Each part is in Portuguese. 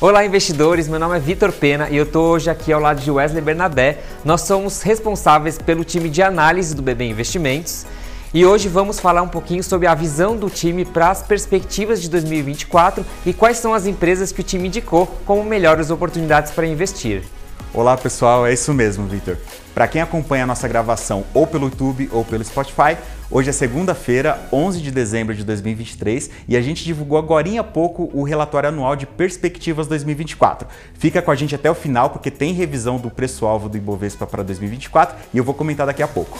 Olá, investidores. Meu nome é Vitor Pena e eu estou hoje aqui ao lado de Wesley Bernabé. Nós somos responsáveis pelo time de análise do BB Investimentos e hoje vamos falar um pouquinho sobre a visão do time para as perspectivas de 2024 e quais são as empresas que o time indicou como melhores oportunidades para investir. Olá pessoal, é isso mesmo, Vitor. Para quem acompanha a nossa gravação ou pelo YouTube ou pelo Spotify, hoje é segunda-feira, 11 de dezembro de 2023 e a gente divulgou agora há pouco o relatório anual de perspectivas 2024. Fica com a gente até o final porque tem revisão do preço-alvo do Ibovespa para 2024 e eu vou comentar daqui a pouco.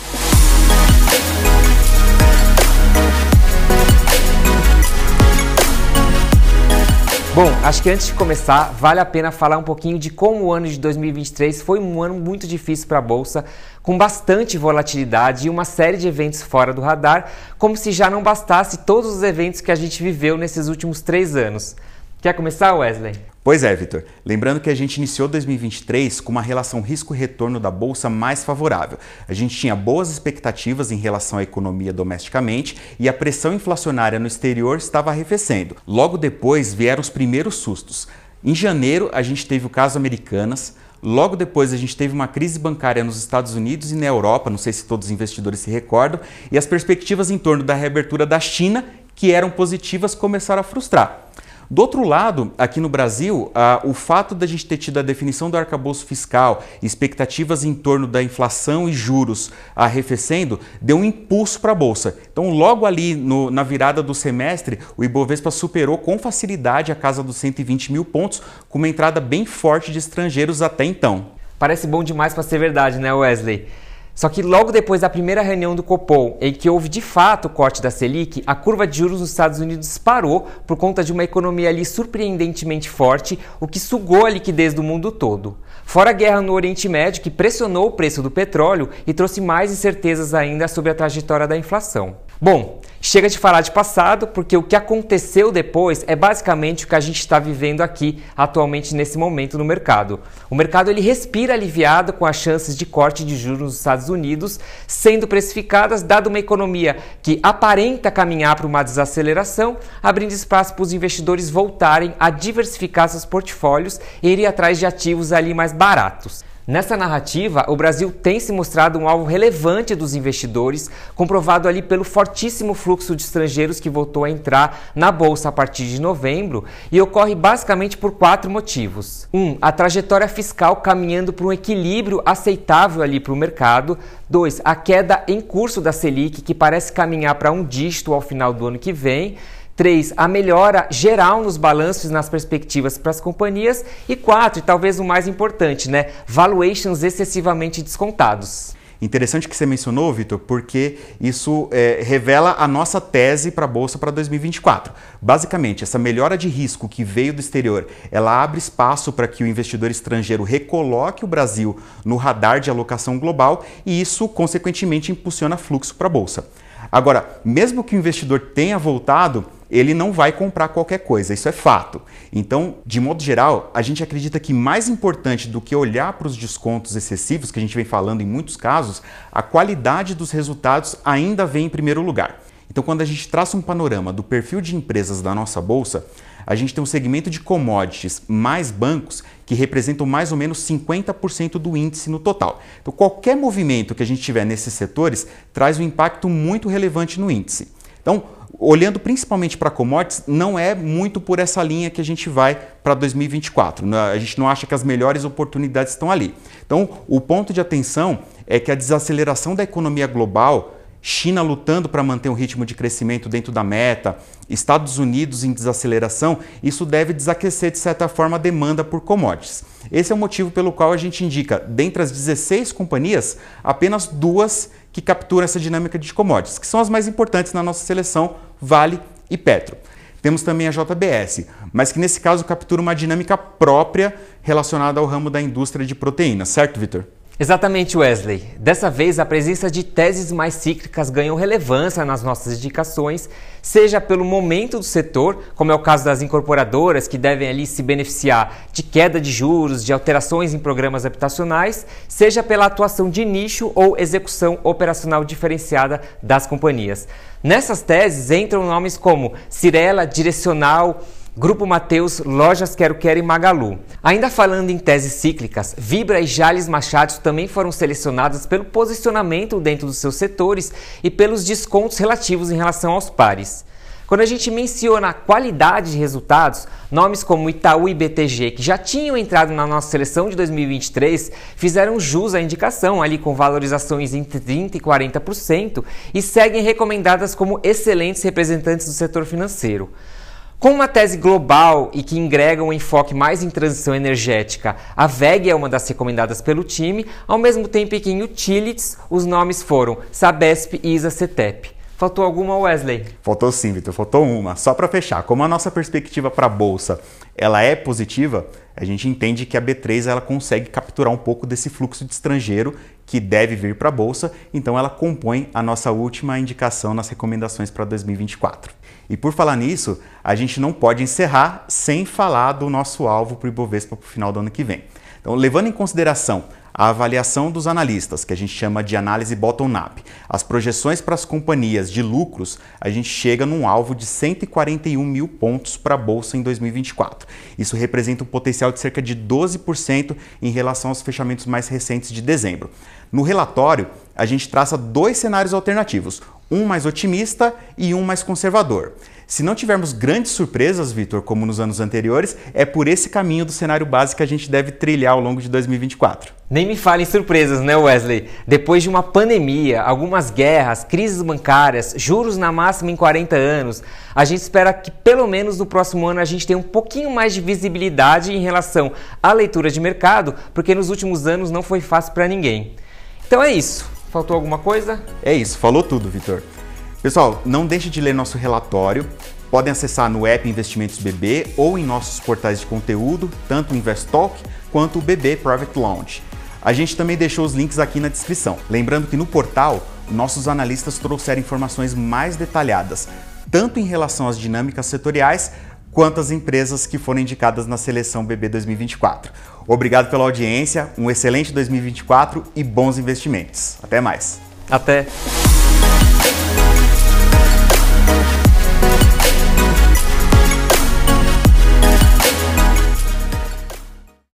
Bom, acho que antes de começar, vale a pena falar um pouquinho de como o ano de 2023 foi um ano muito difícil para a bolsa, com bastante volatilidade e uma série de eventos fora do radar, como se já não bastasse todos os eventos que a gente viveu nesses últimos três anos. Quer começar, Wesley? Pois é, Vitor. Lembrando que a gente iniciou 2023 com uma relação risco-retorno da bolsa mais favorável. A gente tinha boas expectativas em relação à economia domesticamente e a pressão inflacionária no exterior estava arrefecendo. Logo depois vieram os primeiros sustos. Em janeiro, a gente teve o caso Americanas. Logo depois, a gente teve uma crise bancária nos Estados Unidos e na Europa, não sei se todos os investidores se recordam, e as perspectivas em torno da reabertura da China, que eram positivas, começaram a frustrar. Do outro lado, aqui no Brasil, uh, o fato da gente ter tido a definição do arcabouço fiscal, expectativas em torno da inflação e juros arrefecendo, deu um impulso para a Bolsa. Então, logo ali no, na virada do semestre, o Ibovespa superou com facilidade a casa dos 120 mil pontos, com uma entrada bem forte de estrangeiros até então. Parece bom demais para ser verdade, né, Wesley? Só que logo depois da primeira reunião do Copom, em que houve de fato o corte da Selic, a curva de juros nos Estados Unidos disparou por conta de uma economia ali surpreendentemente forte, o que sugou a liquidez do mundo todo. Fora a guerra no Oriente Médio, que pressionou o preço do petróleo e trouxe mais incertezas ainda sobre a trajetória da inflação. Bom, chega de falar de passado, porque o que aconteceu depois é basicamente o que a gente está vivendo aqui atualmente nesse momento no mercado. O mercado ele respira aliviado com as chances de corte de juros nos Estados Unidos sendo precificadas, dado uma economia que aparenta caminhar para uma desaceleração, abrindo espaço para os investidores voltarem a diversificar seus portfólios e ir atrás de ativos ali mais baratos. Nessa narrativa, o Brasil tem se mostrado um alvo relevante dos investidores, comprovado ali pelo fortíssimo fluxo de estrangeiros que voltou a entrar na bolsa a partir de novembro e ocorre basicamente por quatro motivos. Um, a trajetória fiscal caminhando para um equilíbrio aceitável ali para o mercado. Dois, a queda em curso da Selic, que parece caminhar para um dígito ao final do ano que vem. 3. A melhora geral nos balanços nas perspectivas para as companhias. E 4, e talvez o mais importante, né? Valuations excessivamente descontados. Interessante que você mencionou, Vitor, porque isso é, revela a nossa tese para a Bolsa para 2024. Basicamente, essa melhora de risco que veio do exterior, ela abre espaço para que o investidor estrangeiro recoloque o Brasil no radar de alocação global e isso, consequentemente, impulsiona fluxo para a Bolsa. Agora, mesmo que o investidor tenha voltado, ele não vai comprar qualquer coisa, isso é fato. Então, de modo geral, a gente acredita que mais importante do que olhar para os descontos excessivos, que a gente vem falando em muitos casos, a qualidade dos resultados ainda vem em primeiro lugar. Então, quando a gente traça um panorama do perfil de empresas da nossa bolsa, a gente tem um segmento de commodities mais bancos que representam mais ou menos 50% do índice no total. Então, qualquer movimento que a gente tiver nesses setores traz um impacto muito relevante no índice. Então, olhando principalmente para commodities, não é muito por essa linha que a gente vai para 2024. Né? A gente não acha que as melhores oportunidades estão ali. Então, o ponto de atenção é que a desaceleração da economia global China lutando para manter um ritmo de crescimento dentro da meta, Estados Unidos em desaceleração, isso deve desaquecer de certa forma a demanda por commodities. Esse é o motivo pelo qual a gente indica, dentre as 16 companhias, apenas duas que capturam essa dinâmica de commodities, que são as mais importantes na nossa seleção, Vale e Petro. Temos também a JBS, mas que nesse caso captura uma dinâmica própria relacionada ao ramo da indústria de proteínas, certo, Vitor? Exatamente, Wesley. Dessa vez, a presença de teses mais cíclicas ganhou relevância nas nossas indicações, seja pelo momento do setor, como é o caso das incorporadoras, que devem ali se beneficiar de queda de juros, de alterações em programas habitacionais, seja pela atuação de nicho ou execução operacional diferenciada das companhias. Nessas teses entram nomes como Cirela, Direcional, Grupo Mateus, Lojas Quero Quero e Magalu. Ainda falando em teses cíclicas, Vibra e Jales Machado também foram selecionadas pelo posicionamento dentro dos seus setores e pelos descontos relativos em relação aos pares. Quando a gente menciona a qualidade de resultados, nomes como Itaú e BTG, que já tinham entrado na nossa seleção de 2023, fizeram jus à indicação, ali com valorizações entre 30% e 40%, e seguem recomendadas como excelentes representantes do setor financeiro. Com uma tese global e que engrega um enfoque mais em transição energética, a VEG é uma das recomendadas pelo time, ao mesmo tempo que em utilities os nomes foram Sabesp e ISA-CETEP. Faltou alguma, Wesley? Faltou sim, Vitor. Faltou uma. Só para fechar, como a nossa perspectiva para a bolsa ela é positiva, a gente entende que a B3 ela consegue capturar um pouco desse fluxo de estrangeiro que deve vir para a bolsa, então ela compõe a nossa última indicação nas recomendações para 2024. E por falar nisso, a gente não pode encerrar sem falar do nosso alvo para o Ibovespa para o final do ano que vem. Então, levando em consideração a avaliação dos analistas, que a gente chama de análise bottom-up, as projeções para as companhias de lucros, a gente chega num alvo de 141 mil pontos para a Bolsa em 2024. Isso representa um potencial de cerca de 12% em relação aos fechamentos mais recentes de dezembro. No relatório, a gente traça dois cenários alternativos, um mais otimista e um mais conservador. Se não tivermos grandes surpresas, Vitor, como nos anos anteriores, é por esse caminho do cenário base que a gente deve trilhar ao longo de 2024. Nem me fale em surpresas, né, Wesley? Depois de uma pandemia, algumas guerras, crises bancárias, juros na máxima em 40 anos, a gente espera que pelo menos no próximo ano a gente tenha um pouquinho mais de visibilidade em relação à leitura de mercado, porque nos últimos anos não foi fácil para ninguém. Então é isso. Faltou alguma coisa? É isso, falou tudo, Vitor. Pessoal, não deixe de ler nosso relatório. Podem acessar no app Investimentos BB ou em nossos portais de conteúdo, tanto o Investalk quanto o BB Private Launch. A gente também deixou os links aqui na descrição. Lembrando que no portal, nossos analistas trouxeram informações mais detalhadas, tanto em relação às dinâmicas setoriais, quanto às empresas que foram indicadas na seleção BB 2024. Obrigado pela audiência, um excelente 2024 e bons investimentos. Até mais. Até.